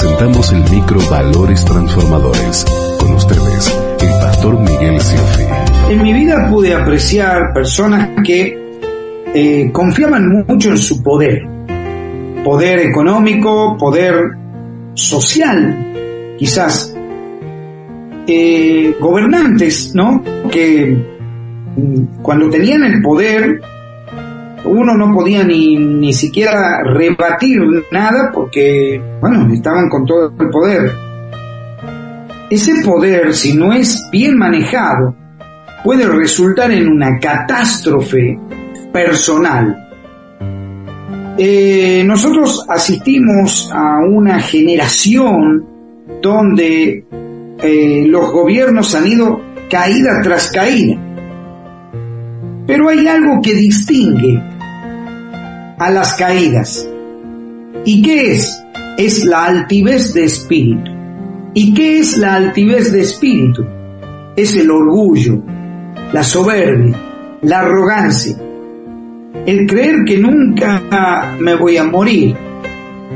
presentamos el micro Valores Transformadores. Con ustedes, el pastor Miguel Silfi. En mi vida pude apreciar personas que eh, confiaban mucho en su poder. Poder económico, poder social, quizás. Eh, gobernantes, ¿no? Que mm, cuando tenían el poder uno no podía ni, ni siquiera rebatir nada porque, bueno, estaban con todo el poder. Ese poder, si no es bien manejado, puede resultar en una catástrofe personal. Eh, nosotros asistimos a una generación donde eh, los gobiernos han ido caída tras caída. Pero hay algo que distingue a las caídas. ¿Y qué es? Es la altivez de espíritu. ¿Y qué es la altivez de espíritu? Es el orgullo, la soberbia, la arrogancia, el creer que nunca me voy a morir.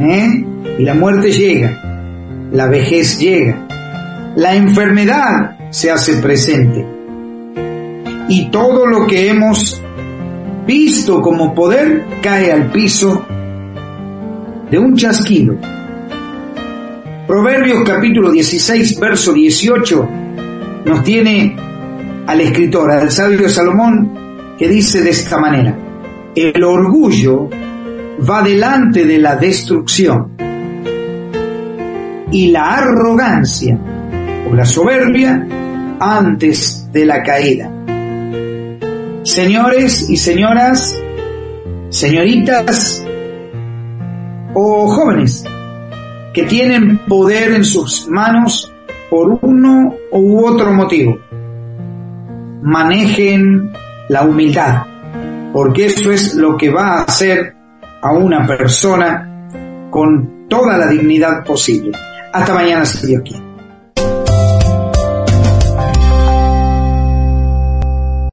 ¿eh? Y la muerte llega, la vejez llega, la enfermedad se hace presente. Y todo lo que hemos visto como poder, cae al piso de un chasquido. Proverbios capítulo 16, verso 18 nos tiene al escritor, al sabio Salomón, que dice de esta manera, el orgullo va delante de la destrucción y la arrogancia o la soberbia antes de la caída. Señores y señoras, señoritas o jóvenes que tienen poder en sus manos por uno u otro motivo, manejen la humildad, porque eso es lo que va a hacer a una persona con toda la dignidad posible. Hasta mañana, si Dios.